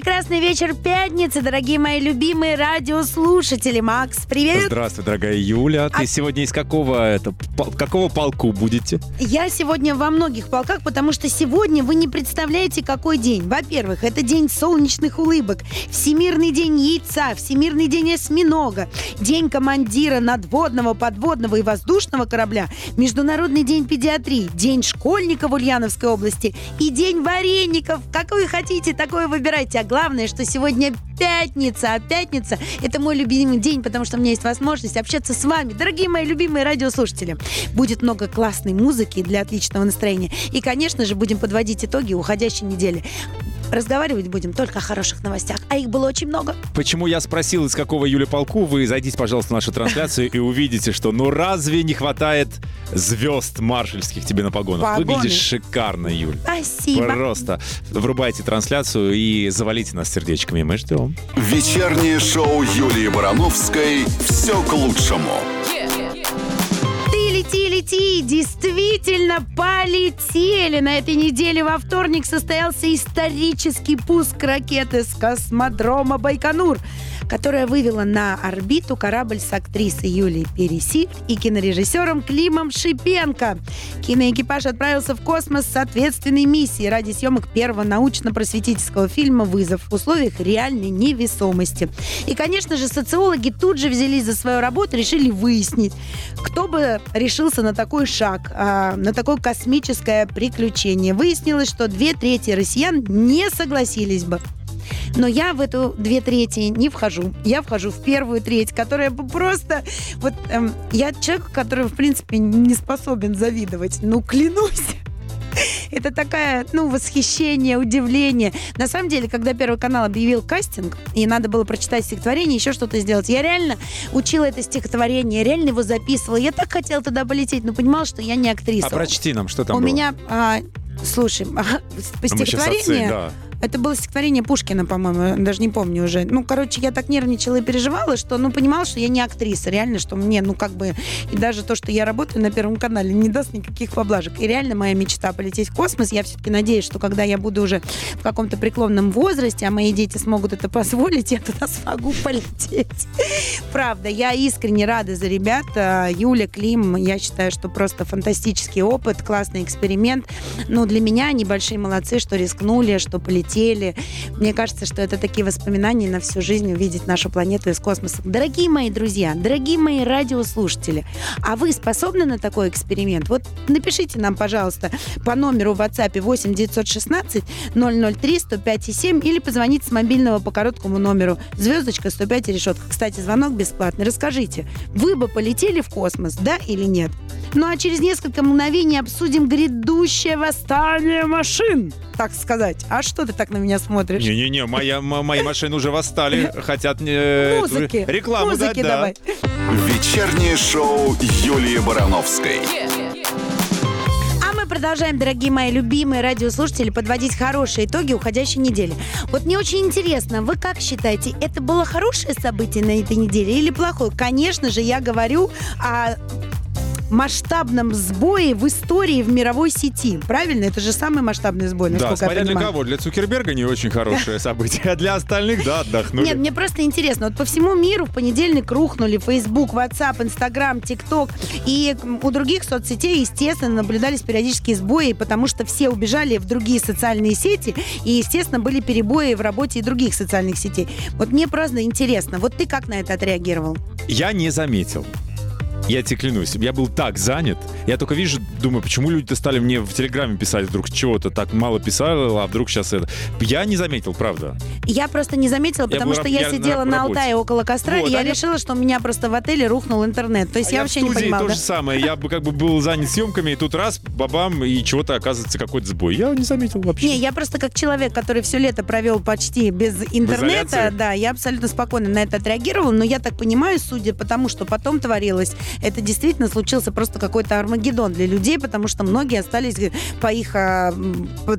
прекрасный вечер пятницы, дорогие мои любимые радиослушатели. Макс, привет. Здравствуй, дорогая Юля. Ты А- сегодня из какого это пол- какого полку будете? Я сегодня во многих полках, потому что сегодня вы не представляете, какой день. Во-первых, это день солнечных улыбок, Всемирный день яйца, Всемирный день осьминога, День командира надводного, подводного и воздушного корабля, Международный день педиатрии, День школьника в Ульяновской области и День вареников. Какой хотите, такое выбирайте. Главное, что сегодня пятница, а пятница – это мой любимый день, потому что у меня есть возможность общаться с вами, дорогие мои любимые радиослушатели. Будет много классной музыки для отличного настроения. И, конечно же, будем подводить итоги уходящей недели. Разговаривать будем только о хороших новостях, а их было очень много. Почему я спросил, из какого Юля полку? Вы зайдите, пожалуйста, в нашу трансляцию и увидите, что ну разве не хватает звезд маршальских тебе на погонах? Погоны. Выглядишь шикарно, Юль. Спасибо. Просто врубайте трансляцию и завалите нас сердечками. Мы ждем. Вечернее шоу Юлии Барановской. Все к лучшему. Лети, лети! Действительно полетели! На этой неделе во вторник состоялся исторический пуск ракеты с космодрома Байконур, которая вывела на орбиту корабль с актрисой Юлией Пересиль и кинорежиссером Климом Шипенко. Киноэкипаж отправился в космос с ответственной миссией ради съемок первого научно-просветительского фильма «Вызов» в условиях реальной невесомости. И, конечно же, социологи тут же взялись за свою работу, решили выяснить, кто бы решился на такой шаг, а, на такое космическое приключение. Выяснилось, что две трети россиян не согласились бы. Но я в эту две трети не вхожу. Я вхожу в первую треть, которая просто... Вот эм, я человек, который, в принципе, не способен завидовать. Ну, клянусь. Это такая, ну, восхищение, удивление. На самом деле, когда Первый канал объявил кастинг, и надо было прочитать стихотворение, еще что-то сделать, я реально учила это стихотворение, реально его записывала. Я так хотела туда полететь, но понимала, что я не актриса. А прочти нам, что там У было. меня, а, слушай, щас стихотворение... оценим, да. Это было стихотворение Пушкина, по-моему, даже не помню уже. Ну, короче, я так нервничала и переживала, что, ну, понимала, что я не актриса, реально, что мне, ну, как бы, и даже то, что я работаю на Первом канале, не даст никаких поблажек. И реально моя мечта полететь в космос. Я все-таки надеюсь, что когда я буду уже в каком-то преклонном возрасте, а мои дети смогут это позволить, я туда смогу полететь. Правда, я искренне рада за ребят. А, Юля, Клим, я считаю, что просто фантастический опыт, классный эксперимент. Но для меня они большие молодцы, что рискнули, что полетели. Мне кажется, что это такие воспоминания на всю жизнь увидеть нашу планету из космоса. Дорогие мои друзья, дорогие мои радиослушатели, а вы способны на такой эксперимент? Вот напишите нам, пожалуйста, по номеру в WhatsApp 8 916 003 105 7 или позвоните с мобильного по короткому номеру звездочка 105 и решетка. Кстати, звонок бесплатный. Расскажите, вы бы полетели в космос, да или нет? Ну а через несколько мгновений обсудим грядущее восстание машин, так сказать. А что ты так на меня смотришь? Не-не-не, моя, мои машины уже восстали, хотят э, эту Музыки. рекламу дать, Музыки да. давай. Вечернее шоу Юлии Барановской. А мы продолжаем, дорогие мои любимые радиослушатели, подводить хорошие итоги уходящей недели. Вот мне очень интересно, вы как считаете, это было хорошее событие на этой неделе или плохое? Конечно же, я говорю о масштабном сбое в истории в мировой сети. Правильно? Это же самый масштабный сбой, Да, насколько я смотря для понимаю. кого. Для Цукерберга не очень хорошее событие, а для остальных, да, отдохнули. Нет, мне просто интересно. Вот по всему миру в понедельник рухнули Facebook, WhatsApp, Instagram, TikTok. И у других соцсетей, естественно, наблюдались периодические сбои, потому что все убежали в другие социальные сети. И, естественно, были перебои в работе и других социальных сетей. Вот мне просто интересно. Вот ты как на это отреагировал? Я не заметил. Я тебе клянусь, я был так занят. Я только вижу, думаю, почему люди-то стали мне в Телеграме писать вдруг чего-то так мало писали, а вдруг сейчас это. Я не заметил, правда. Я просто не заметила, Я потому был что я, я на сидела на, работе. Алтае около костра, Вот, и я я- решила, что у меня просто в отеле рухнул интернет. То есть А я в вообще не студии понимала. то да? же самое. Я бы как бы был занят съемками, и тут раз, бабам, и чего-то оказывается какой-то сбой. Я не заметил вообще. Не, я просто как человек, который все лето провел почти без интернета, да, я абсолютно спокойно на это отреагировала, но я так понимаю, судя по тому, что потом творилось, это действительно случился просто какой-то Армагеддон для людей, потому что многие остались по их... а,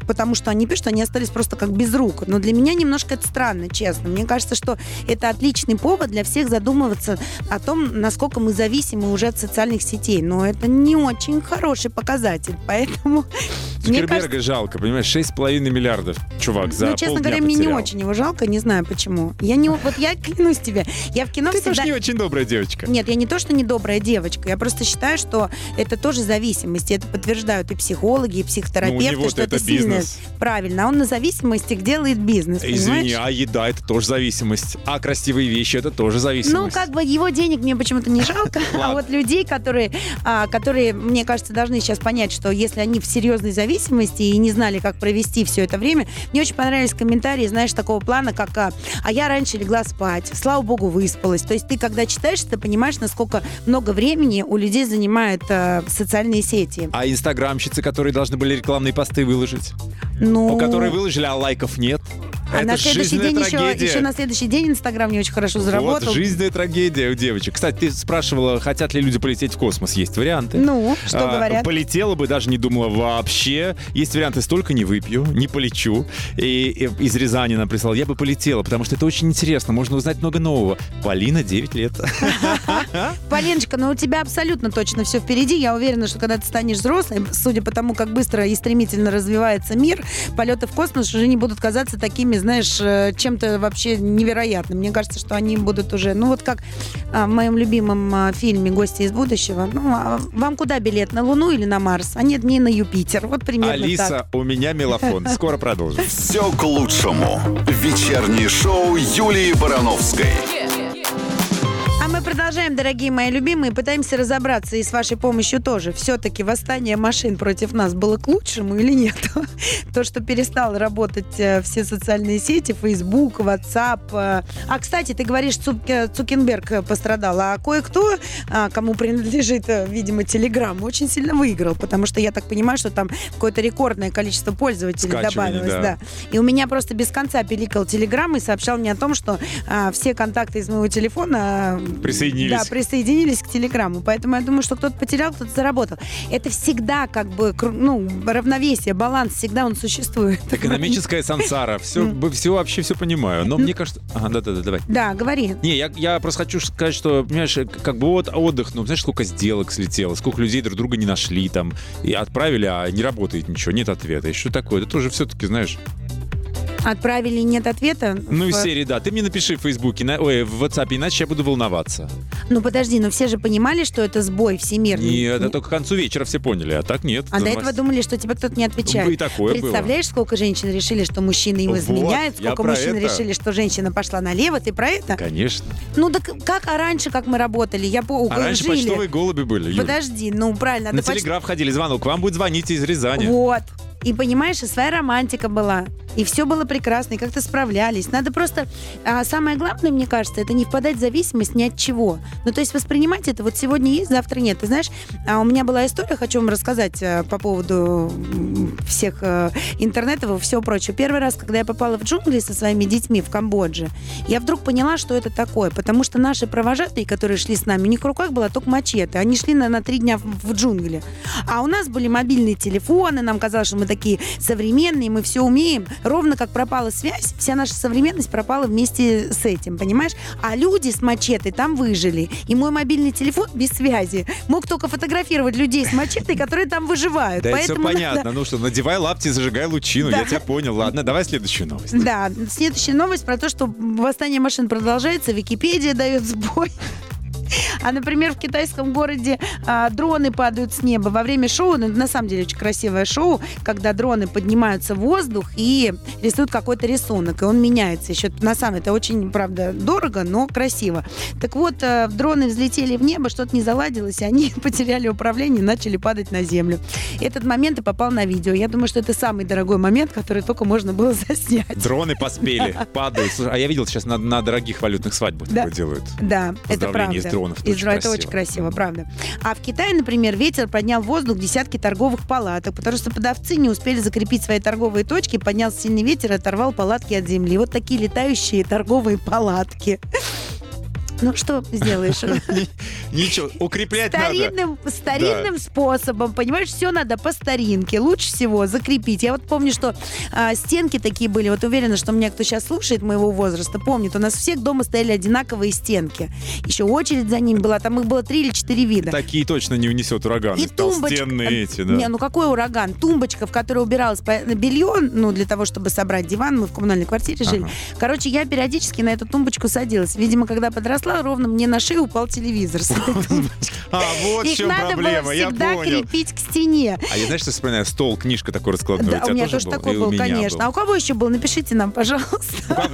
Потому что они пишут, что они остались просто как без рук. Но для меня немножко это странно, честно. Мне кажется, что это отличный повод для всех задумываться о том, насколько мы зависимы уже от социальных сетей. Но это не очень хороший показатель. Поэтому Цукерберга кажется, жалко, понимаешь, 6,5 миллиардов, чувак, за ну, честно говоря, мне не потерял. очень его жалко, не знаю почему. Я не, вот я клянусь тебе, я в кино Ты всегда... тоже не очень добрая девочка. Нет, я не то, что недобрая девочка. Я просто считаю, что это тоже зависимость. Это подтверждают и психологи, и психотерапевты, Ну, что это, бизнес. правильно. А он на зависимостях делает бизнес. Извини, понимаешь? а еда это тоже зависимость. А красивые вещи это тоже Ну, зависимость. как бы его денег мне почему-то не жалко, а вот людей, которые, а, которые, мне кажется, должны сейчас понять, что если они в серьезной зависимости и не знали, как провести все это время, мне очень понравились комментарии, знаешь, такого плана, как а, «А я раньше легла спать, слава богу, выспалась». То есть ты, когда читаешь, ты понимаешь, насколько много времени у людей занимают а, социальные сети. А инстаграмщицы, которые должны были рекламные посты выложить, Ну, у которые выложили, а лайков нет. А на следующий день еще, еще на следующий день Инстаграм не очень хорошо заработал. Вот жизненная трагедия у девочек. Кстати, ты спрашивала, хотят ли люди полететь в космос. Есть варианты. Ну, что А, говорят? Полетела бы, даже не думала вообще. Есть варианты, столько не выпью, не полечу. И, и из Рязани нам прислал, я бы полетела, потому что это очень интересно, можно узнать много нового. Полина, 9 лет. Полиночка, ну у тебя абсолютно точно все впереди. Я уверена, что когда ты станешь взрослым, судя по тому, как быстро и стремительно развивается мир, полеты в космос уже не будут казаться такими, знаешь, э, чем-то вообще невероятным. Мне кажется, что они будут уже, ну вот как а, в моем любимом а, фильме «Гости из будущего». Ну, а вам куда билет, на Луну или на Марс? А нет, мне на Юпитер. Вот примерно так. Алиса, у меня мелофон. Скоро продолжим. Все к лучшему. Вечернее шоу Юлии Барановской. Продолжаем, дорогие мои любимые, пытаемся разобраться и с вашей помощью тоже. Все-таки восстание машин против нас было к лучшему или нет? То, что перестал работать э, все социальные сети, Facebook, WhatsApp. э. А, кстати, ты говоришь, э, Цукенберг пострадал, а кое-кто, а, кому принадлежит, видимо, Telegram, очень сильно выиграл, потому что я так понимаю, что там какое-то рекордное количество пользователей добавилось. да. Да. И у меня просто без конца пиликал Телеграм и сообщал мне о том, что а, все контакты из моего телефона а, Присоединились. Да, присоединились к Телеграмму. Поэтому я думаю, что кто-то потерял, кто-то заработал. Это всегда как бы ну, равновесие, баланс, всегда он существует. Экономическая сансара. Все, все вообще все понимаю. Но мне кажется... Ага, да-да-да, давай. Да, говори. Не, я, я просто хочу сказать, что, понимаешь, как бы вот отдых, ну, знаешь, сколько сделок слетело, сколько людей друг друга не нашли там, и отправили, а не работает ничего, нет ответа. И что такое? Это тоже все-таки, знаешь, Отправили нет ответа. ну, из В- серии, да, ты мне напиши в Фейсбуке, на, ой, в WhatsApp, иначе я буду волноваться. Ну подожди, но все же понимали, что это сбой всемирный. И это только к концу вечера все поняли, а так нет. А до этого думали, что тебе кто-то не отвечает. И такое было. Представляешь, сколько женщин решили, что мужчины им Вот, изменяют, я сколько мужчин это. решили, что женщина пошла налево. Ты про это? Конечно. Ну так как а раньше, как мы работали? Я по А раньше жили. почтовые голуби были, Юль. Подожди, ну правильно. На да поч- телеграф ходили, звонок, вам будет звонить из Рязани. Вот. И понимаешь, и своя романтика была. И все было прекрасно, и как-то справлялись. Надо просто... а, самое главное, мне кажется, это не впадать в зависимость ни от чего. Ну, то есть воспринимать это вот сегодня есть, завтра нет. Ты знаешь, а, у меня была история, хочу вам рассказать а, по поводу всех а, интернетов и всего прочего. Первый раз, когда я попала в джунгли со своими детьми в Камбодже, я вдруг поняла, что это такое. Потому что наши провожатые, которые шли с нами, у них в руках была только мачете. Они шли на, на три дня в, в джунгли. А у нас были мобильные телефоны, нам казалось, что мы такие современные, мы все умеем. Ровно как пропала связь, вся наша современность пропала вместе с этим, понимаешь? А люди с мачетой там выжили. И мой мобильный телефон без связи мог только фотографировать людей с мачетой, которые там выживают. Да это все Поэтому надо- понятно. Ну что, надевай лапти, зажигай лучину. Да. Я тебя понял. Ладно, давай следующую новость. Да, следующая новость про то, что восстание машин продолжается, Википедия дает сбой. А, например, в китайском городе а, дроны падают с неба во время шоу. ну, на самом деле очень красивое шоу, когда дроны поднимаются в воздух и рисуют какой-то рисунок, и он меняется. Еще на самом это очень, правда, дорого, но красиво. Так вот, э, дроны взлетели в небо, что-то не заладилось, и они потеряли управление и начали падать на землю. Этот момент и попал на видео. Я думаю, что это самый дорогой момент, который только можно было заснять. Дроны поспели, падают. Слушай, а я видел сейчас на, на дорогих валютных сваблях Да. такое делают. Да, это правда. Дронов, это Из очень дро- это очень красиво, правда. А в Китае, например, ветер поднял в воздух десятки торговых палаток, потому что продавцы не успели закрепить свои торговые точки, поднялся сильный ветер и оторвал палатки от земли. Вот такие летающие торговые палатки. Ну, что сделаешь? Ничего, укреплять надо. Старинным, старинным способом, понимаешь, все надо по старинке. Лучше всего закрепить. Я вот помню, что а, стенки такие были. Вот уверена, что меня кто сейчас слушает моего возраста, помнит. У нас всех дома стояли одинаковые стенки. Еще очередь за ними была. Там их было три или четыре вида. Такие точно не унесет ураган. И тумбочка. Толстенные эти, да. Не, ну какой ураган? Тумбочка, в которой убиралось по- белье, ну, для того, чтобы собрать диван. Мы в коммунальной квартире жили. Ага. Короче, я периодически на эту тумбочку садилась. Видимо, когда подросла, ровно мне на шею упал телевизор. А, вот в Их чем надо проблема, было всегда крепить к стене. А я, знаешь, что вспоминаю? Стол, книжка такой раскладной. Да, у меня тоже такой был, конечно. А у кого еще был? Напишите нам, пожалуйста.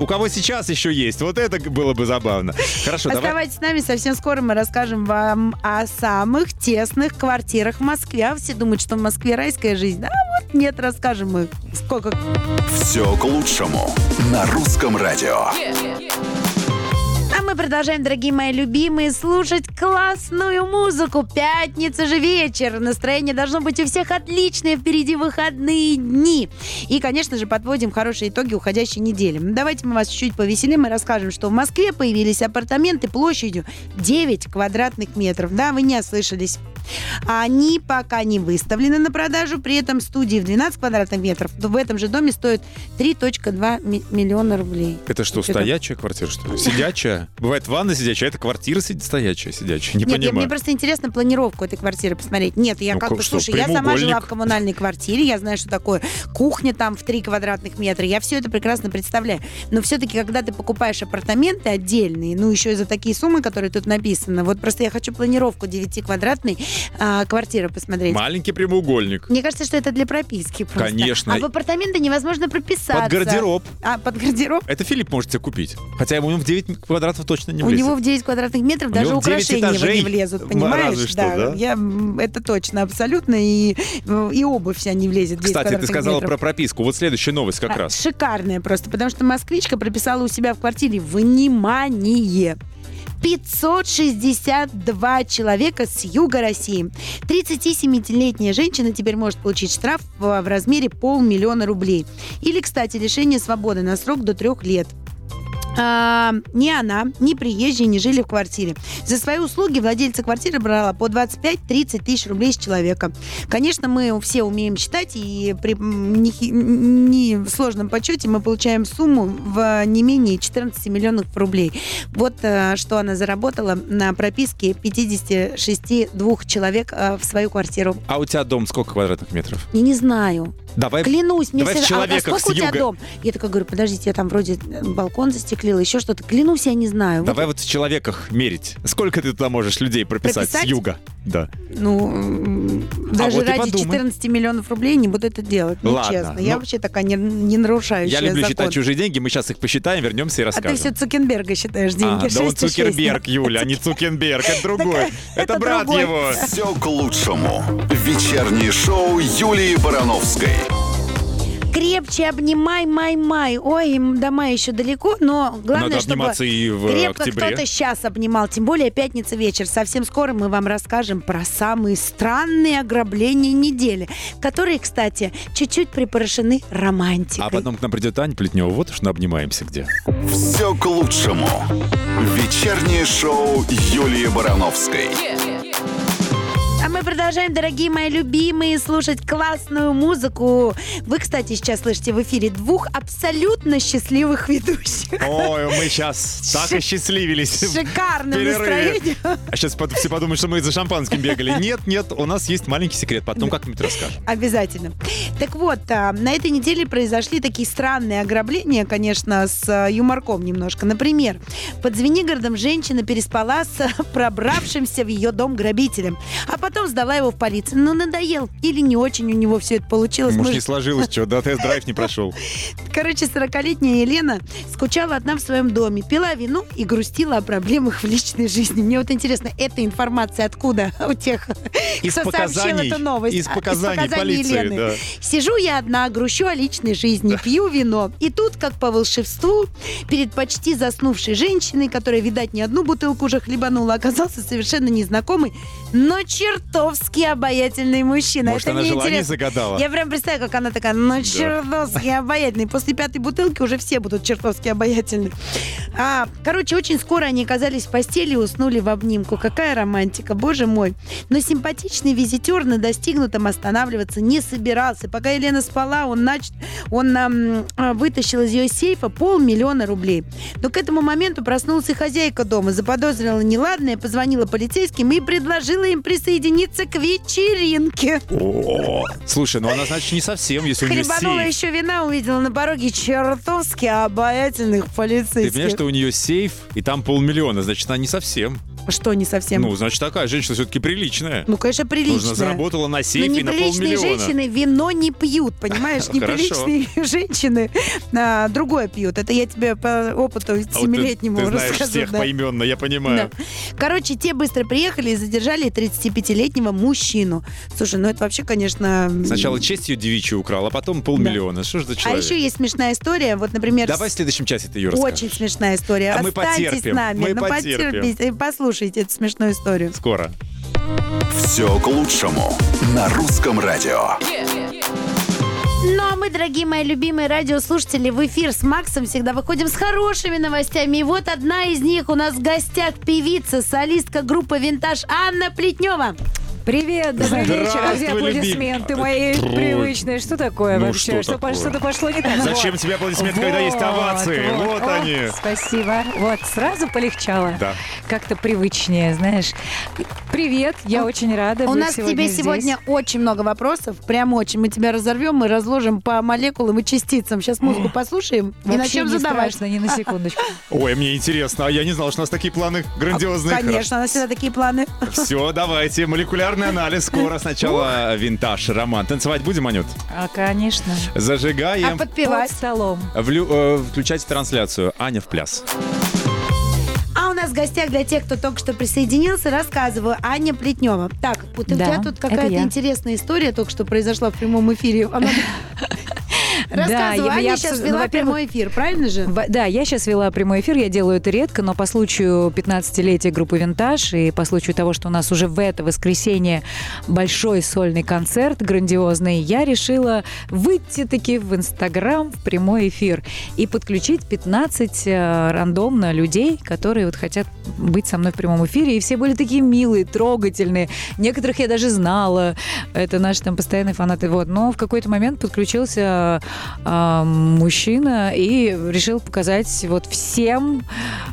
У кого- сейчас еще есть? Вот это было бы забавно. Хорошо. Оставайтесь с нами, совсем скоро мы расскажем вам о самых тесных квартирах в Москве. А все думают, что в Москве райская жизнь. А вот нет, расскажем мы. Сколько Все к лучшему на русском радио. А мы продолжаем, дорогие мои любимые, слушать классную музыку. Пятница же вечер. Настроение должно быть у всех отличное. Впереди выходные дни. И, конечно же, подводим хорошие итоги уходящей недели. Давайте мы вас чуть-чуть повеселим и расскажем, что в Москве появились апартаменты площадью 9 квадратных метров. Да, вы не ослышались. Они пока не выставлены на продажу, при этом студии в 12 квадратных метров в этом же доме стоят 3.2 ми- миллиона рублей. Это что, Это- стоячая квартира, что ли? Сидячая? Бывает ванна сидячая, а это квартира сидя- стоячая, сидячая. Не Нет, я- понимаю. мне просто интересно планировку этой квартиры посмотреть. Нет, я Ну, как бы, слушай, я сама жила в коммунальной квартире, я знаю, что такое кухня там в 3 квадратных метра, я все это прекрасно представляю. Но все-таки, когда ты покупаешь апартаменты отдельные, ну, еще и за такие суммы, которые тут написаны, вот просто я хочу планировку 9-квадратной а, квартиры посмотреть. Маленький прямоугольник. Мне кажется, что это для прописки просто. Конечно. А в апартаменты невозможно прописаться. Под гардероб. А, под гардероб? Это Филипп может себе купить. Хотя ему в 9 квадратов точно не У влезет. него в 9 квадратных метров У даже него в 9 украшения не влезут, понимаешь? что, да? Я, м, это точно, абсолютно. И, и обувь вся не влезет в 9 Кстати, ты сказала метров. про прописку. Вот следующая новость как А, раз. Шикарная просто, потому что москвичка прописала у себя в квартире внимание. 562 человека с юга России. 37-летняя женщина теперь может получить штраф в размере полмиллиона рублей. Или, кстати, лишение свободы на срок до трех лет. А, ни она, ни приезжие не жили в квартире. За свои услуги владельца квартиры брала по 25-30 тысяч рублей с человека. Конечно, мы все умеем считать, и при м, нехи- не подсчете мы получаем сумму в не менее 14 миллионов рублей. Вот э, что она заработала на прописке 56 двух человек э, в свою квартиру. А у тебя дом сколько квадратных метров? Я не знаю. Давай Клянусь, мне давай в все... а- а, сколько у тебя юга. дом? Я такая говорю, подождите, я там вроде балкон застеклила, еще что-то. Клянусь, я не знаю. Вот, Давай вот в человеках мерить. Сколько ты туда можешь людей прописать Прописать? с юга? Да. ну, м, даже вот ради подумай. 14 миллионов рублей не буду это делать. Ну, Ладно, честно. Я ну, вообще такая не, не нарушающая Я люблю закон. считать чужие деньги. Мы сейчас их посчитаем, вернемся и А ты расскажем. все Цукенберга считаешь А, деньги. да он 6,6. Цукерберг, Юля, а не Цукенберг. Это другой. Это брат его. Все к лучшему. Вечернее шоу Юлии Барановской. Крепче обнимай, май, май. Ой, до мая еще далеко, но главное, Надо чтобы и в крепко октябре. кто-то сейчас обнимал. Тем более пятница вечер. Совсем скоро мы вам расскажем про самые странные ограбления недели, которые, кстати, чуть-чуть припорошены романтикой. А потом к нам придет Аня Плетнева. Вот уж обнимаемся где. Все к лучшему. Вечернее шоу Юлии Барановской. А мы продолжаем, дорогие мои любимые, слушать классную музыку. Вы, кстати, сейчас слышите в эфире двух абсолютно счастливых ведущих. Ой, мы сейчас так осчастливились. С шикарным Перерыве. настроением. А сейчас все подумают, что мы за шампанским бегали. Нет, нет, у нас есть маленький секрет. Потом как-нибудь расскажем. Обязательно. Так вот, а, на этой неделе произошли такие странные ограбления, конечно, с а, юморком немножко. Например, под Звенигородом женщина переспала с пробравшимся в ее дом грабителем, а потом сдала его в полицию. Ну, надоел. Или не очень у него все это получилось. Может, не сложилось, что, да, тест-драйв не прошел. Короче, 40-летняя Елена скучала одна в своем доме, пила вино и грустила о проблемах в личной жизни. Мне вот интересно, эта информация откуда у тех, Из кто сообщил показаний, эту новость? из А, показаний полиции, Елены. да. Сижу я одна, грущу о личной жизни, пью вино. И тут, как по волшебству, перед почти заснувшей женщиной, которая, видать, не одну бутылку уже хлебанула, оказался совершенно незнакомый, но чертовски обаятельный мужчина. Может, Это она мне желание интересно. загадала? Я прям представляю, как она такая, ну, чертовски обаятельный. После пятой бутылки уже все будут чертовски обаятельны. А, короче, очень скоро они оказались в постели и уснули в обнимку. Какая романтика, боже мой. Но симпатичный визитер на достигнутом останавливаться не собирался. Пока Елена спала, он, нач... он ам, а, вытащил из ее сейфа полмиллиона рублей. Но к этому моменту проснулась и хозяйка дома, заподозрила неладное, позвонила полицейским и предложила им присоединиться к вечеринке. О, Слушай, ну она, значит, не совсем, если у нее Хлебанула сейф. еще вина, увидела на пороге чертовски обаятельных Ты полицейских. понимаешь, что у нее сейф, и там полмиллиона, значит, она не совсем. Что не совсем? Ну, значит, такая женщина все-таки приличная. Ну, конечно, прилично. Нужно заработала на Но сейфе на полмиллиона. женщины вино не пьют, понимаешь? Неприличные женщины а, другое пьют. Это я тебе по опыту А вот ты- семилетнему Ты знаешь расскажу. всех да. поименно, я понимаю. Да. Короче, те быстро приехали и задержали 35-летнего мужчину. Слушай, ну это вообще, конечно... Сначала честь ее девичью украл, а потом полмиллиона. Что ж за А человек? еще есть смешная история. Вот, например, Давай в следующем часе ты ее расскажешь. очень смешная история. А мы потерпим, с нами. мы ну, потерпим. потерпите и послушайте эту смешную историю. Скоро. Все к лучшему на русском радио. Ну а мы, дорогие мои любимые радиослушатели, в эфир с Максом всегда выходим с хорошими новостями. И вот одна из них у нас в гостях певица, солистка группы «Винтаж» Анна Плетнева. Привет, добрый вечер. А где аплодисменты мои Ой. привычные? Что такое Ну, вообще? что такое? по- Что-то пошло не так. Зачем Вот. тебе аплодисменты, когда есть овации? Вот они. Спасибо. Вот, сразу полегчало. Да. Как-то привычнее, знаешь. Привет, я очень рада У нас сегодня тебе здесь. сегодня очень много вопросов. Прям очень. Мы тебя разорвем, мы разложим по молекулам и частицам. Сейчас музыку послушаем и начнем не задавать. страшно, ни на секундочку. Ой, мне интересно, а я не знал, что у нас такие планы грандиозные. Конечно, у нас всегда такие планы. Все, давайте, молекулярный анализ. Скоро сначала винтаж, роман. Танцевать будем, Анют? А, конечно. А Зажигаем. Под подпевать? столом. Влю- э, включайте трансляцию. Аня в пляс. А у нас в гостях для тех, кто только что присоединился, рассказываю Аня Плетнева. Так, вот у Да, тебя тут это какая-то я. интересная история только что произошла в прямом эфире. Она- Рассказывай, я- Аня я сейчас ну, вела прямой эфир, правильно же? В- Да, я сейчас вела прямой эфир, я делаю это редко, но по случаю 15-летия группы «Винтаж» и по случаю того, что у нас уже в это воскресенье большой сольный концерт грандиозный, я решила выйти таки в Инстаграм в прямой эфир и подключить 15 э, рандомно людей, которые вот хотят быть со мной в прямом эфире, и все были такие милые, трогательные. Некоторых я даже знала, это наши там постоянные фанаты, вот. Но в какой-то момент подключился а, мужчина и решил показать вот всем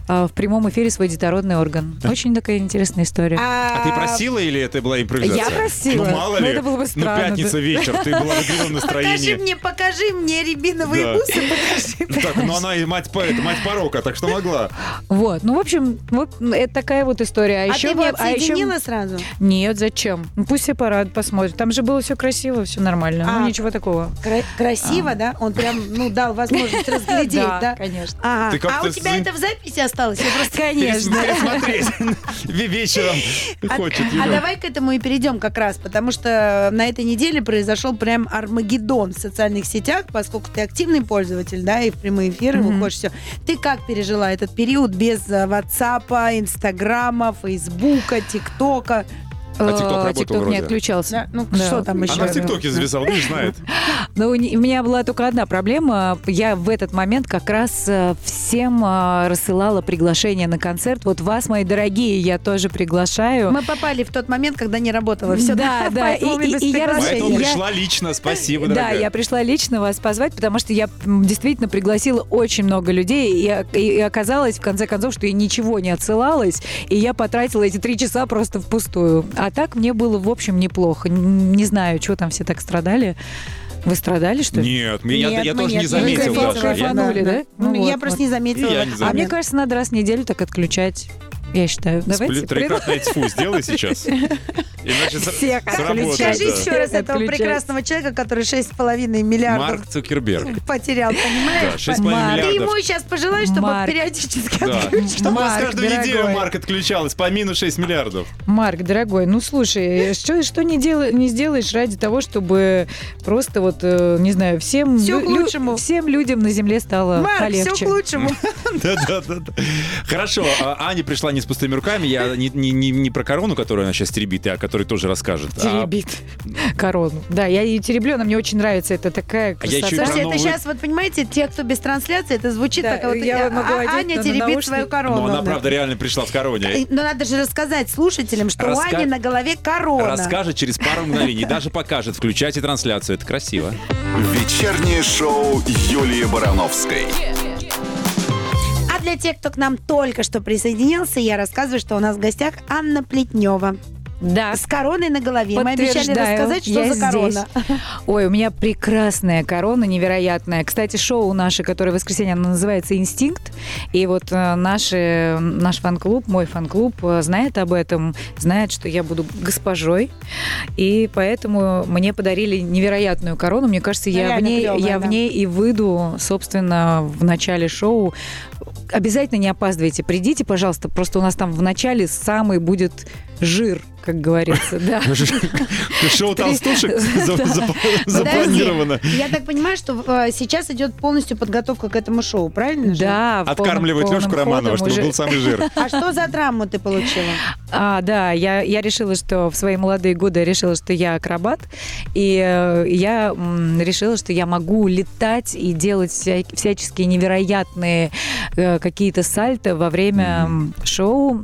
в прямом эфире свой детородный орган. Очень такая интересная история. А ты просила или это была импровизация? Я просила. Ну, мало Ну, ли. это было бы Ну, странно, пятница да. вечер, ты была в игривом Покажи настроении. мне, покажи мне рябиновые Да. бусы, покажи. Ну, Так, ну она и мать порока, так что могла. Вот, ну, в общем, вот это такая вот история. А, А еще ты его а еще- отсоединила сразу? Нет, зачем? Ну, Пусть все парад посмотрят. Там же было все красиво, все нормально. А. Ну, ничего такого. Кра- Красиво, да? Он прям, ну, дал возможность разглядеть, Да, да? конечно. А у тебя это в записи осталось? Я просто Конечно. Пересмотреть Ве- вечером хочет. А давай к этому и перейдем как раз, потому что на этой неделе произошел прям Армагеддон в социальных сетях, поскольку ты активный пользователь, да, и в прямые эфиры выходишь, все. Ты как пережила этот период без э, WhatsApp, Инстаграма, Фейсбука, ТикТока? А работал TikTok не отключался. Да? Ну, Да. что там еще? Она в ТикТоке завязала, ну, знает. Ну, у не- меня была только одна проблема. Я в этот момент как раз э, всем э, рассылала приглашение на концерт. Вот вас, мои дорогие, я тоже приглашаю. Мы попали в тот момент, когда не работало все. Да, да, Поэтому и- я. Поэтому пришла лично, спасибо, Да, я пришла лично вас позвать, потому что я действительно пригласила очень много людей, и, о- и- и оказалось, в конце концов, что я ничего не отсылалась, и я потратила эти три часа просто впустую. А так мне было, в общем, неплохо. Не знаю, что там все так страдали. Вы страдали, что ли? Нет, мне- я, Нет, я мы тоже нет, не заметил. Я- кайфанули. да? Ну я вот, просто вот. не заметила. Я не заметила. А мне кажется, надо раз в неделю так отключать. Я считаю. Давайте. Трикратное тьфу сделай сейчас. Иначе Всех да. еще раз этого Отключать. прекрасного человека, который 6,5 миллиардов Марк Цукерберг. потерял, Да, понимаешь? 6,5 Марк. Ты миллиардов. ему сейчас пожелай, чтобы он Марк. периодически Да. отключал. Чтобы у нас Марк, каждую неделю. Марк отключалась по минус 6 миллиардов. Марк, дорогой, ну слушай, что, что не, дел- не сделаешь ради того, чтобы просто вот, э, не знаю, всем, Всё к лю- лучшему. всем людям на земле стало Марк, полегче. все к лучшему. Да, да, да. да. Хорошо, а Аня пришла не с пустыми руками. Я не, не, не, не про корону, которую она сейчас теребит, а которую тоже расскажет. а- Теребит корону. Да, я ее тереблю, она мне очень нравится. Это такая А я красота. еще и про Слушайте, это новый- сейчас, вот понимаете, те, кто без трансляции, это звучит Да, как вот я а- могу а- одеть Аня теребит наушники. свою корону. Но она, Да. правда, реально пришла в короне. И- Но надо же рассказать слушателям, что Раска- у Ани на голове корона. Расскажет через пару мгновений, даже покажет. Включайте трансляцию, это красиво. Вечернее шоу Юлии Барановской. А для тех, кто к нам только что присоединился, я рассказываю, что у нас в гостях Анна Плетнева. Да, С короной на голове. Мы обещали рассказать, что я за корона. Ой, у меня прекрасная корона, невероятная. Кстати, шоу наше, которое в воскресенье, оно называется «Инстинкт». И вот э, наши, наш фан-клуб, мой фан-клуб э, знает об этом, знает, что я буду госпожой. И поэтому мне подарили невероятную корону. Мне кажется, я, в ней, клёвая, я да. в ней и выйду, собственно, в начале шоу. Обязательно не опаздывайте. Придите, пожалуйста. Просто у нас там в начале самый будет жир, как говорится. Да. Шоу толстушек за- за- запланировано. Я так понимаю, что э, сейчас идет полностью подготовка к этому шоу, правильно же? Да, полным Лешку Романова, чтобы был самый жир. А что за травму ты получила? А, да, я, я решила, что в свои молодые годы я решила, что я акробат, и э, я решила, что я могу летать и делать вся- всяческие невероятные э, какие-то сальто во время м, шоу.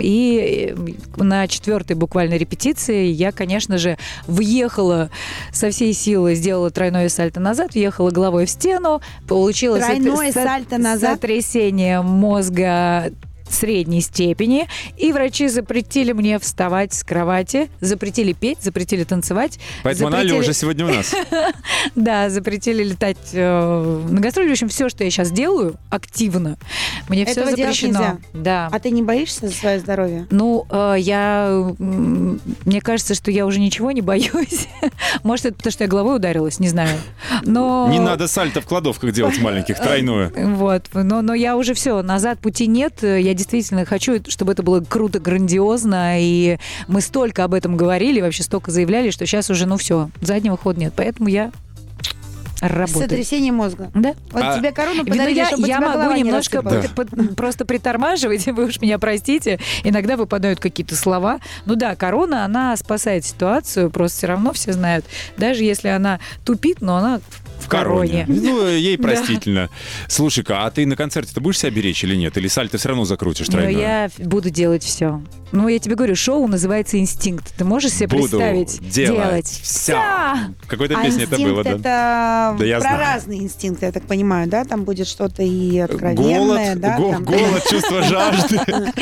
И на четвертой буквально репетиции. Я, конечно же, въехала со всей силы, сделала тройное сальто назад, въехала головой в стену, получила Тройное сальто назад? сотрясение мозга средней степени, и врачи запретили мне вставать с кровати, запретили петь, запретили танцевать. Поэтому запретили- уже сегодня у нас. Да, запретили летать э, на гастроли. В общем, все, что я сейчас делаю, активно, мне все запрещено. Да. А ты не боишься за свое здоровье? Ну, э, я... Мне кажется, что я уже ничего не боюсь. Может, это потому, что я головой ударилась, не знаю. Но... Не надо сальто в кладовках делать маленьких, тройное. Вот, но, но я уже все, назад пути нет. Я действительно хочу, чтобы это было круто, грандиозно, и мы столько об этом говорили, вообще столько заявляли, что сейчас уже, ну все, заднего хода нет. Поэтому я работаю. Сотрясение мозга. Да. Вот А- тебе корону Видно, подарили, я, чтобы я тебя могу не немножко рассыпалась. под- под- просто притормаживать, вы уж меня простите. Иногда выпадают какие-то слова. Ну да, корона, она спасает ситуацию, просто все равно все знают. Даже если она тупит, но она в короне. Ну, ей простительно. Слушай-ка, а ты на концерте-то будешь себя беречь или нет? Или сальто все равно закрутишь Но тройное? я буду делать все. Ну, я тебе говорю, шоу называется «Инстинкт». Ты можешь себе Буду представить? делать всё. В какой-то А песне это было, да? это Да я про знаю. разные инстинкты, я так понимаю, да? Там будет что-то и откровенное, Голод, да? го- там- голод, чувство жажды.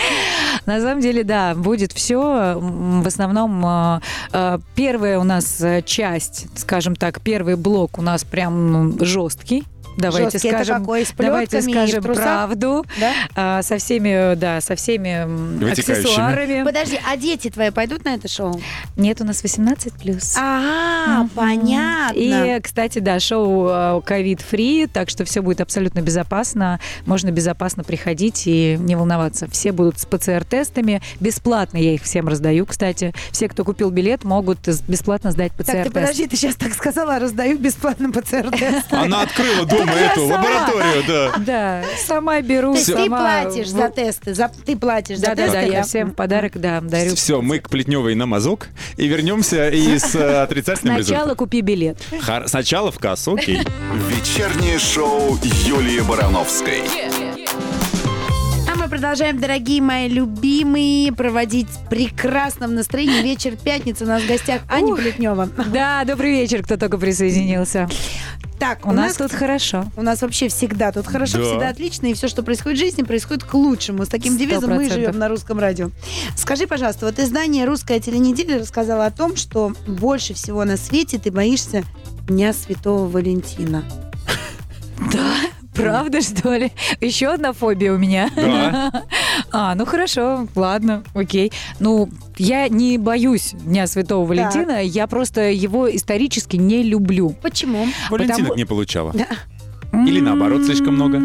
На самом деле, да, будет все. В основном э, э, первая у нас э, часть, скажем так, первый блок у нас прям жесткий. Давайте Жесткий это скажем, какой? С давайте скажем правду. Да? А, со всеми, да, со всеми аксессуарами. Подожди, а дети твои пойдут на это шоу? Нет, у нас 18 плюс. А, понятно. И, кстати, да, шоу ковид-фри, так что все будет абсолютно безопасно. Можно безопасно приходить и не волноваться. Все будут с ПЦР-тестами. Бесплатно я их всем раздаю, кстати. Все, кто купил билет, могут бесплатно сдать Так, ты ПЦР-тест. подожди, ты сейчас так сказала, раздаю бесплатно ПЦР-тест. Она открыла дома эту сама. лабораторию, да. Да, сама беру, То есть ты сама... платишь за тесты, за- ты платишь за Да, да, тесты? да, я всем подарок, да, дарю. Все, мы к Плетневой на мазок и вернемся и с э, отрицательным Сначала результатом. купи билет. Сначала в кассу, окей. Вечернее шоу Юлии Барановской. А мы продолжаем, дорогие мои любимые, проводить в прекрасном настроении вечер пятницы. У нас в гостях Аня. Плетнева. Да, добрый вечер, кто только присоединился. Так, У нас тут хорошо. У нас вообще всегда тут хорошо, Да. всегда отлично, и все, что происходит в жизни, происходит к лучшему. С таким Сто девизом мы живем на русском радио. Скажи, пожалуйста, вот издание «Русская теленеделя» рассказала о том, что больше всего на свете ты боишься Дня Святого Валентина. Правда, что ли? Еще одна фобия у меня. Да. А, ну хорошо, ладно, окей. Ну, я не боюсь Дня Святого Валентина, я просто его исторически не люблю. Почему? Валентинок Потому- не получала. Или наоборот, слишком много?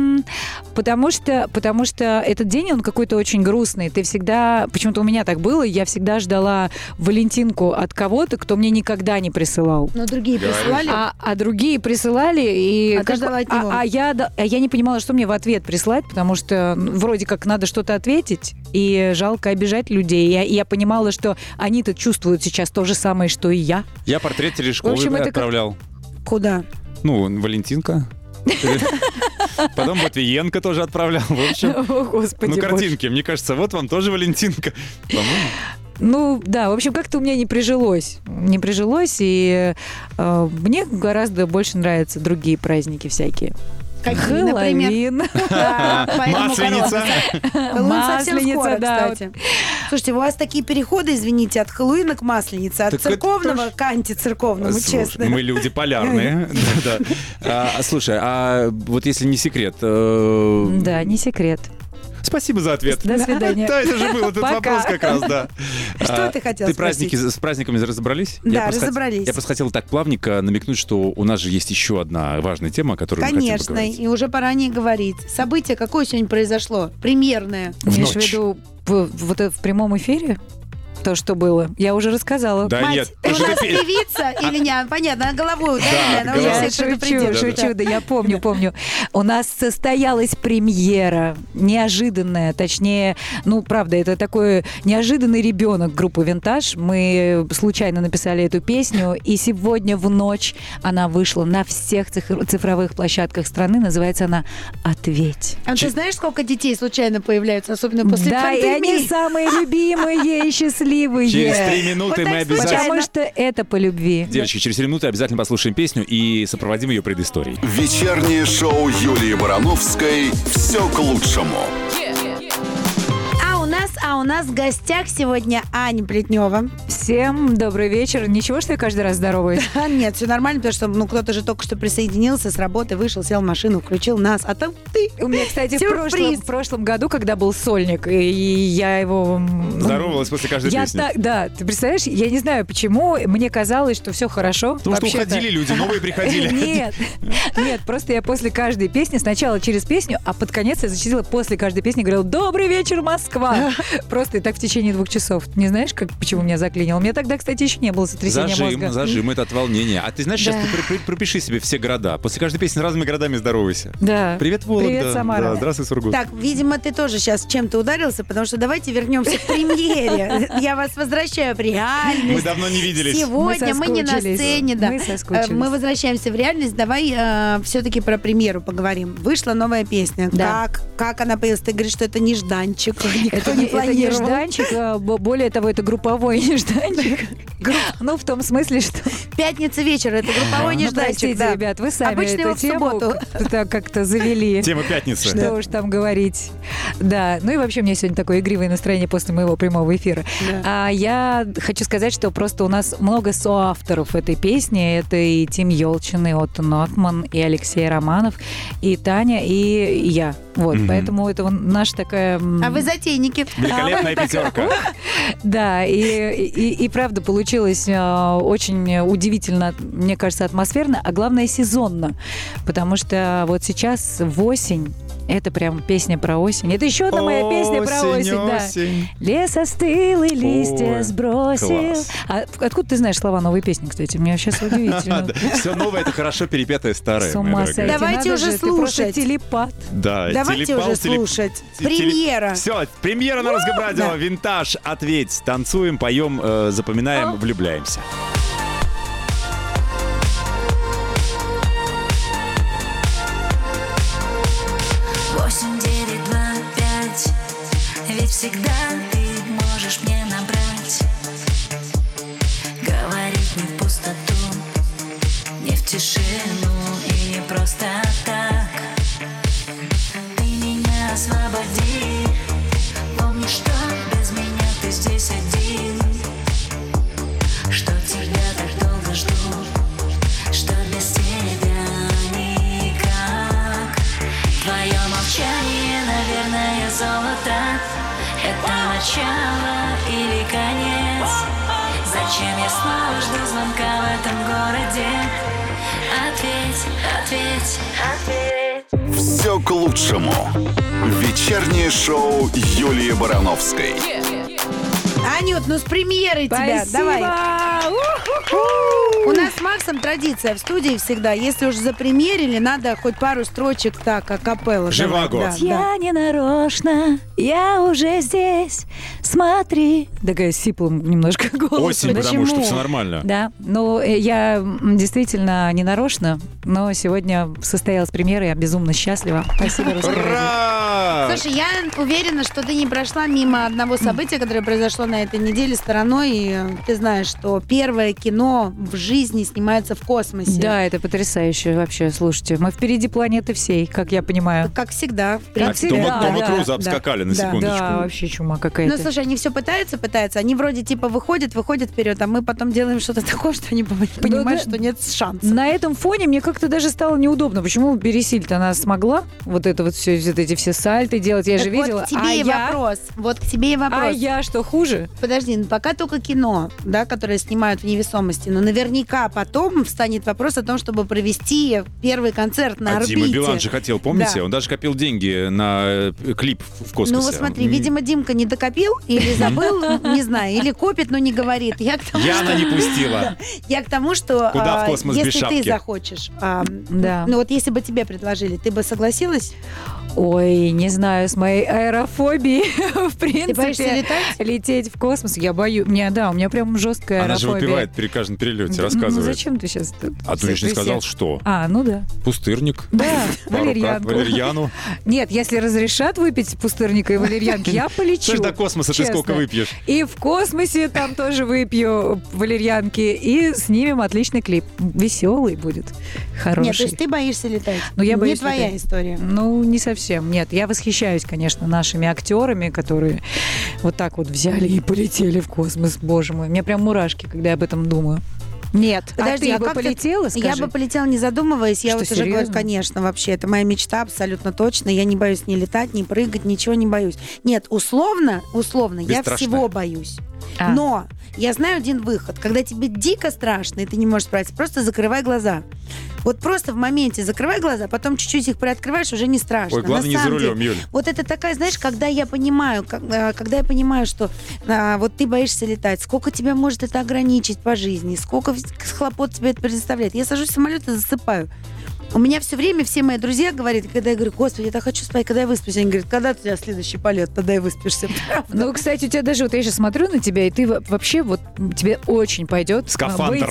Потому что, потому что этот день, он какой-то очень грустный. Ты всегда, почему-то у меня так было, я всегда ждала Валентинку от кого-то, кто мне никогда не присылал. Но другие присылали. А, а другие присылали, и А ждала от него? а, а я, а я не понимала, что мне в ответ прислать, потому что вроде как надо что-то ответить, и жалко обижать людей. Я, я понимала, что они-то чувствуют сейчас то же самое, что и я. Я портрет Терешковой это как- отправлял. Куда? Ну, Валентинка. Потом Матвиенко тоже отправлял. В общем, О, Господи, ну, боже. картинки. Мне кажется, вот вам тоже Валентинка. По-моему. Ну, да, в общем, как-то у меня не прижилось. Не прижилось, и э, мне гораздо больше нравятся другие праздники всякие. Какие, например? Хэллоуин. Масленица. Хэллоуин совсем Масленица, скоро, да, кстати. Слушайте, у вас такие переходы, извините, от Хэллоуина к Масленице, от церковного к антицерковному, честно. Мы люди полярные. А, Слушай, а вот если не секрет... э, Да, не секрет. Спасибо за ответ. До свидания. Да, это же был этот вопрос как раз, да. Что А, ты хотел Ты праздники, с праздниками разобрались? Да, разобрались. Я просто хотел так плавненько намекнуть, что у нас же есть еще одна важная тема, о которой Конечно, и уже пора не говорить. Событие какое сегодня произошло? Премьерное. Имеешь в ночь. виду в- в прямом эфире? То, что было. Я уже рассказала. Да Мать, нет, ты у нас ты- певица или нет? Понятно, она головой ударенная, она уже предупредила. шучу, шучу, да, я помню, помню. У нас состоялась премьера, неожиданная, точнее, ну, правда, это такой неожиданный ребенок группы «Винтаж». Мы случайно написали эту песню, и сегодня в ночь она вышла на всех цифр- цифровых площадках страны. Называется она «Ответь». А ты знаешь, сколько детей случайно появляются, особенно после да, и пандемии? они самые любимые и счастливые. Через три минуты Вот мы обязательно... Потому что это по любви. Девочки, через три минуты обязательно послушаем песню и сопроводим ее предысторией. Вечернее шоу Юлии Барановской «Все к лучшему». А у нас, в гостях сегодня Аня Плетнева. Всем добрый вечер. Ничего, что я каждый раз здороваюсь? А, Нет, все нормально, потому что ну кто-то же только что присоединился с работы, вышел, сел в машину, включил нас, а там ты. У меня, кстати, в прошлом, в прошлом году, когда был сольник, и я его... Здоровалась после каждой я песни. так, да, ты представляешь, я не знаю почему, мне казалось, что все хорошо. Потому что уходили люди, новые приходили. Нет, нет, просто я после каждой песни, сначала через песню, а под конец я зачистила после каждой песни, говорила «Добрый вечер, Москва!» Просто и так в течение двух часов. Не знаешь, как, почему меня заклинило? У меня тогда, кстати, еще не было сотрясения Зажим, мозга. зажим, это от волнения. А ты знаешь, сейчас Да. ты пропиши себе все города. После каждой песни разными городами здоровайся. Да. Привет, Вологда. Привет, Самара. Да, здравствуй, Сургут. Так, видимо, ты тоже сейчас чем-то ударился, потому что давайте вернемся к премьере. Я вас возвращаю в Мы реальность. давно не виделись. Сегодня мы, не на сцене, да. Мы соскучились. Э, Мы возвращаемся в реальность. Давай все-таки про премьеру поговорим. Вышла новая песня. Да. Как? Как она появилась? Ты говоришь, что это нежданчик. Никто Это не планировал. Нежданчик, а бо- более того, это групповой нежданчик. Ну, в том смысле, что... Пятница вечер, это групповой Ну, нежданчик. простите, да. ребят, вы сами эту в тему субботу. так как-то завели. Тема пятницы. Что уж там говорить. Да, ну и вообще у меня сегодня такое игривое настроение после моего прямого эфира. А я хочу сказать, что просто у нас много соавторов этой песни. Это и Тим Елчин, и Отто Нотман, и Алексей Романов, и Таня, и я. Вот, поэтому это наша такая... А вы затейники. Великолепная пятерка. Да, и, и, и правда получилось э, очень удивительно, мне кажется, атмосферно, а главное сезонно. Потому что вот сейчас в осень это прям песня про осень. Это еще одна моя песня про осень, да. осень. Лес остыл и листья Ой, сбросил. класс. А откуда ты знаешь слова новой песни, кстати? Мне сейчас удивительно. Все новое это хорошо перепетое старое. С ума сойти. Давайте уже слушать. телепат. Да, Давайте уже слушать. Премьера. Все, премьера на русском радио. Да. Винтаж. Ответь. Танцуем, поем, э, запоминаем, влюбляемся. Снова жду звонка в этом городе Ответь, ответь, ответь Все к лучшему. Вечернее шоу Юлии Барановской. Анют, ну с премьерой тебя. Давай. У нас с Максом традиция в студии всегда. Если уж запремьерили, надо хоть пару строчек так, акапелла. Живаго. Давай, да, да. Я не нарочно, я уже здесь. Смотри. Такая сиплым немножко голос. Осень, потому что все нормально. Да, ну э, я действительно не нарочно, но сегодня состоялась премьера, я безумно счастлива. Спасибо, радио. Слушай, я уверена, что ты не прошла мимо одного события, которое произошло на этой неделе стороной. И ты знаешь, что первое кино в жизни снимается в космосе. Да, это потрясающе вообще, слушайте. Мы впереди планеты всей, как я понимаю. Как всегда, в принципе. Тома, да, Тома да, Круза да, обскакали на да. секундочку. Да, вообще чума какая-то. Ну, слушай, они все пытаются, пытаются. Они вроде типа выходят, выходят вперед, а мы потом делаем что-то такое, что они понимают, да. что нет шансов. На этом фоне мне как-то даже стало неудобно. Почему Пересиль-то она смогла вот это вот все, вот эти все сальты делать? Я Так же вот видела. к тебе а и я? вопрос. Вот к тебе и вопрос. А я что, хуже? Подожди, ну пока только кино, да, которое снимают в невесомости, но наверняка потом встанет вопрос о том, чтобы провести первый концерт на а орбите. Дима Билан же хотел, помните? Да. Он даже копил деньги на э, клип в космосе. Ну вот смотри, М, видимо, Димка не докопил или забыл, не знаю, или копит, но не говорит. Я к тому, Яна не пустила. я к тому что Куда в а, космос без если шапки? ты захочешь, а, Да. ну вот если бы тебе предложили, ты бы согласилась? Ой, не знаю, с моей аэрофобией, в принципе. Ты боишься летать? Лететь в космос, я боюсь. Мне, да, у меня прям жесткая Она же аэрофобия. выпивает при каждом перелете, Ну, рассказывает. зачем ты сейчас? тут А ты лишь не сказал, всех? что? А, ну да. Пустырник. Да, валерьянку. Валерьяну. Нет, если разрешат выпить пустырника и валерьянки, я полечу. Слышь, до космоса ты сколько выпьешь? И в космосе там тоже выпью валерьянки и снимем отличный клип. Веселый будет, хороший. Нет, то есть ты боишься летать. Ну, я Не боюсь твоя летать. история. Ну, не совсем. Нет, я восхищаюсь, конечно, нашими актерами, которые вот так вот взяли и полетели в космос. Боже мой, мне прям мурашки, когда я об этом думаю. Нет. Подожди, а ты а бы полетела, скажи? Я бы полетела, не задумываясь. Я Что, вот уже говорю, серьезно? конечно, вообще. Это моя мечта абсолютно точно. Я не боюсь ни летать, ни прыгать, ничего не боюсь. Нет, условно, условно, я всего боюсь. А. Но я знаю один выход. Когда тебе дико страшно, и ты не можешь справиться, просто закрывай глаза. Вот просто в моменте закрывай глаза, потом чуть-чуть их приоткрываешь, уже не страшно. Ой, главное, На не за рулем, деле, Юль. Вот это такая, знаешь, когда я понимаю, как- а, когда я понимаю, что а, вот ты боишься летать, сколько тебя может это ограничить по жизни, сколько в- хлопот тебе это предоставляет. Я сажусь в самолет и засыпаю. У меня все время все мои друзья говорят, когда я говорю, господи, я так хочу спать, когда я высплюсь, они говорят, когда у тебя следующий полет, тогда и выспишься. Правда. Ну, кстати, у тебя даже, вот я сейчас смотрю на тебя, и ты во- вообще вот тебе очень пойдет а, Скафандр.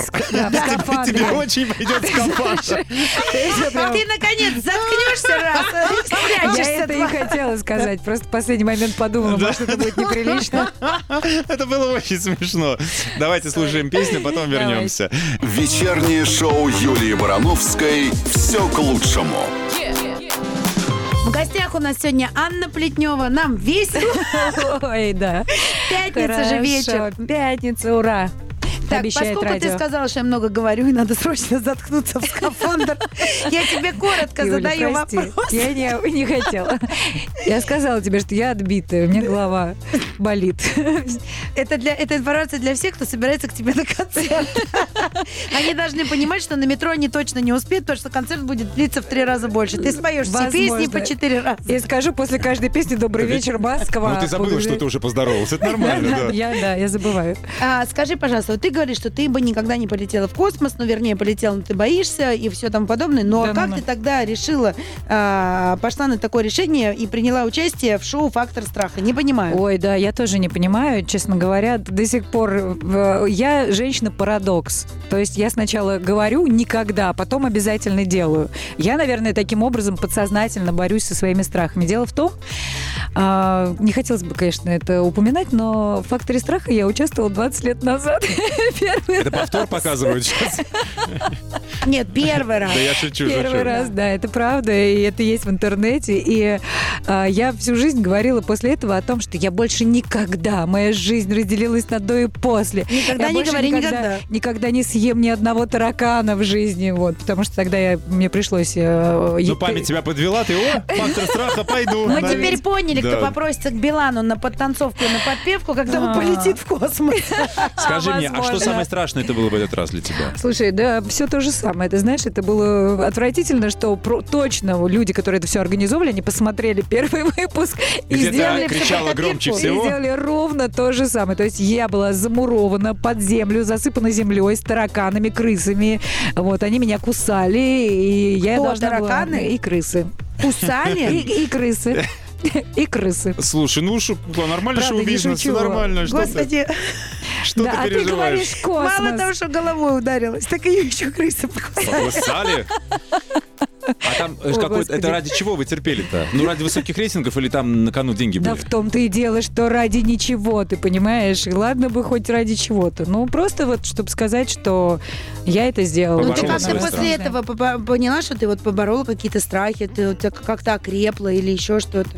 Тебе очень пойдет скафандр. Ты, наконец, заткнешься раз, и Я это и хотела сказать. Просто в последний момент подумала, может, это будет неприлично. Это было очень смешно. Давайте слушаем песню, потом вернемся. Вечернее шоу Юлии Барановской «Все к лучшему». В гостях у нас сегодня Анна Плетнева. Нам весело. Ой, да. Пятница же вечер. Пятница, ура. Так, Обещает поскольку радио. ты сказала, что я много говорю, и надо срочно заткнуться в скафандр, я тебе коротко задаю вопрос. Я не, не хотела. Я сказала тебе, что я отбитая, у меня голова болит. Это, для, это информация для всех, кто собирается к тебе на концерт. Они должны понимать, что на метро они точно не успеют, потому что концерт будет длиться в три раза больше. Ты споешь все песни по четыре раза. Я скажу после каждой песни «Добрый вечер, Москва». Ну, ты забыла, что ты уже поздоровался. Это нормально, да. Я, да, я забываю. А, скажи, пожалуйста, вот ты говоришь, что ты бы никогда не полетела в космос, ну, вернее, полетела, но ты боишься и все тому подобное. Но Да как ну ты ну. тогда решила, а, пошла на такое решение и приняла участие в шоу «Фактор страха»? Не понимаю. Ой, да, я тоже не понимаю, честно говоря, до сих пор. э, Я женщина-парадокс. То есть я сначала говорю никогда, а потом обязательно делаю. Я, наверное, таким образом подсознательно борюсь со своими страхами. Дело в том, а, не хотелось бы, конечно, это упоминать, но в «Факторе страха» я участвовала 20 лет назад. Первый Это повтор показывают сейчас. Нет, первый раз. Да я шучу, Первый шучу. раз, да, это правда, и это есть в интернете. И а, я всю жизнь говорила после этого о том, что я больше никогда, моя жизнь разделилась на до и после. Никогда Я не говори никогда, никогда. никогда не съем ни одного таракана в жизни, вот, потому что тогда я, мне пришлось... э, Ну, память тебя подвела, ты, о, фактор страха, пойду. Мы теперь поняли, кто попросится к Билану на подтанцовку и на подпевку, когда он полетит в космос. Скажи мне, а что возможно. самое страшное это было в этот раз для тебя? Слушай, да, все то же самое. Ты знаешь, это было отвратительно, что про- точно люди, которые это все организовали, они посмотрели первый выпуск и сделали кричала громче и всего. сделали ровно то же самое. То есть я была замурована под землю, засыпана землей, с тараканами, крысами. Вот, они меня кусали, и я Кто, должна была- тараканы? И крысы. Кусали? И, и крысы. И крысы. Слушай, ну не шоу-бизнес, нормально. Что Господи, что да, ты а ты переживаешь? говоришь космос. мало того, что головой ударилась, так ее еще крыса покусала. Покусали? А там э, О, какой Господи. это ради чего вы терпели-то? Ну, ради высоких рейтингов или там на кону деньги Да были? в том-то и дело, что ради ничего, ты понимаешь? И ладно бы хоть ради чего-то. Ну, просто вот, чтобы сказать, что я это сделала. Ну ты как-то после этого поняла, что ты вот поборола какие-то страхи, ты как-то окрепла или еще что-то?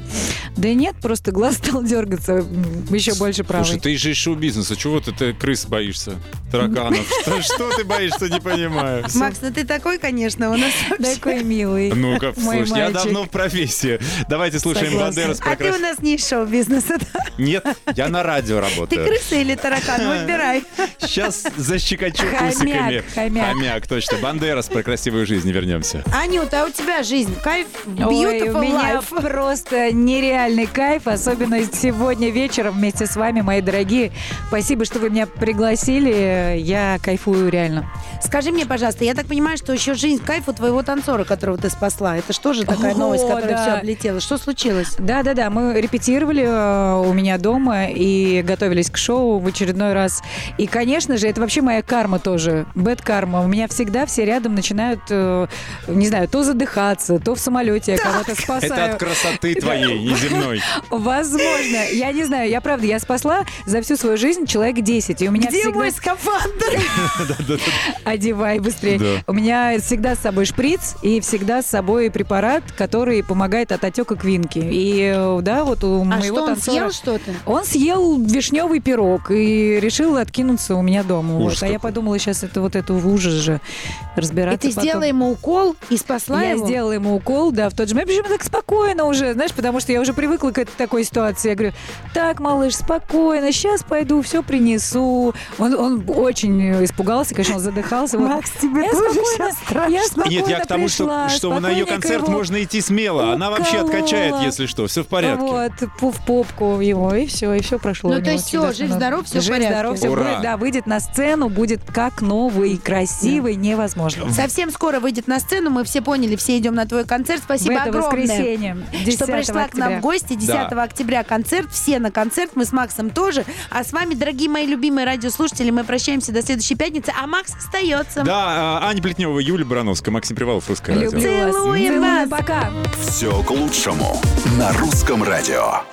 Да нет, просто глаз стал дергаться еще больше правый. Слушай, ты же из шоу-бизнеса, чего ты, ты крыс боишься? Тараканов? Что, ты боишься, не понимаю. Макс, ну ты такой, конечно, у нас. Такой милый. Ну-ка, слушай, я давно в профессии. Давайте слушаем. Бандерас А ты у нас не из шоу-бизнеса, да? Нет, я на радио Ты работаю. крыса или таракан? Выбирай. Сейчас защекочу Хомяк, усиками. хомяк. точно. Бандерас про красивую жизнь. Вернемся. Анюта, а у тебя жизнь? Кайф? Ой, Beautiful у меня life? просто нереальный кайф, особенно сегодня вечером вместе с вами, мои дорогие. Спасибо, что вы меня пригласили. Я кайфую реально. Скажи мне, пожалуйста, я так понимаю, что еще жизнь кайф у твоего танцора, которого ты спасла. Это что же такая О, новость, которая да. все облетела? Что случилось? Да-да-да, мы репетировали э, у меня дома и готовились к шоу в очередной раз. И, конечно же, это вообще моя карма тоже, бэт карма. У меня всегда все рядом начинают, э, не знаю, то задыхаться, то в самолете я кого-то спасаю. Это от красоты твоей, неземной. Возможно. Я не знаю, я правда, я спасла за всю свою жизнь человек 10. И у меня Где всегда... мой скафандр? Одевай быстрее. Да. У меня всегда с собой шприц и всегда с собой препарат, который помогает от отека квинки. И да, вот у А моего что, он танцора- съел что-то? Он съел вишневый пирог и решил откинуться у меня дома. Вот. Ужас А я подумала, сейчас это вот это ужас же И разбираться ты потом. сделала ему укол и спасла Я его? сделала ему укол, да, в тот же момент. Причем так спокойно уже, знаешь, потому что я уже привыкла к этой такой ситуации. Я говорю, так, малыш, спокойно, сейчас пойду, все принесу. Он, он очень испугался, конечно, он задыхался. Макс, тебе Я тоже спокойно- сейчас страшно. я Нет, я к тому, что, пришла, что на ее концерт его можно идти смело. Она вообще уколола. откачает, если что. Все в порядке. Вот, в попку его, и все, и все прошло. Ну, то есть что жив-здоров, надо. всё в порядке. Жив-здоров, все Ура. будет, да, выйдет на сцену, будет как новый, красивый, невозможно. Совсем скоро выйдет на сцену, мы все поняли, все идем на твой концерт. В Спасибо это огромное. воскресенье, 10 что пришла к нам октября. в гости 10 Да. октября концерт. Все на концерт, мы с Максом тоже. А с вами, дорогие мои любимые радиослушатели, мы прощаемся до следующей пятницы, а Макс остается. Да, а, Аня Плетнева, Юлия Барановская, Максим Привалов, Русское радио. Люблю вас. Целуем вас. Пока. Все к лучшему на русском радио.